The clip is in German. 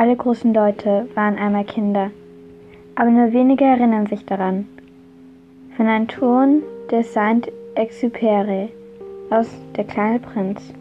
Alle großen Leute waren einmal Kinder, aber nur wenige erinnern sich daran. Von Antoine de Saint-Exupéry aus Der kleine Prinz.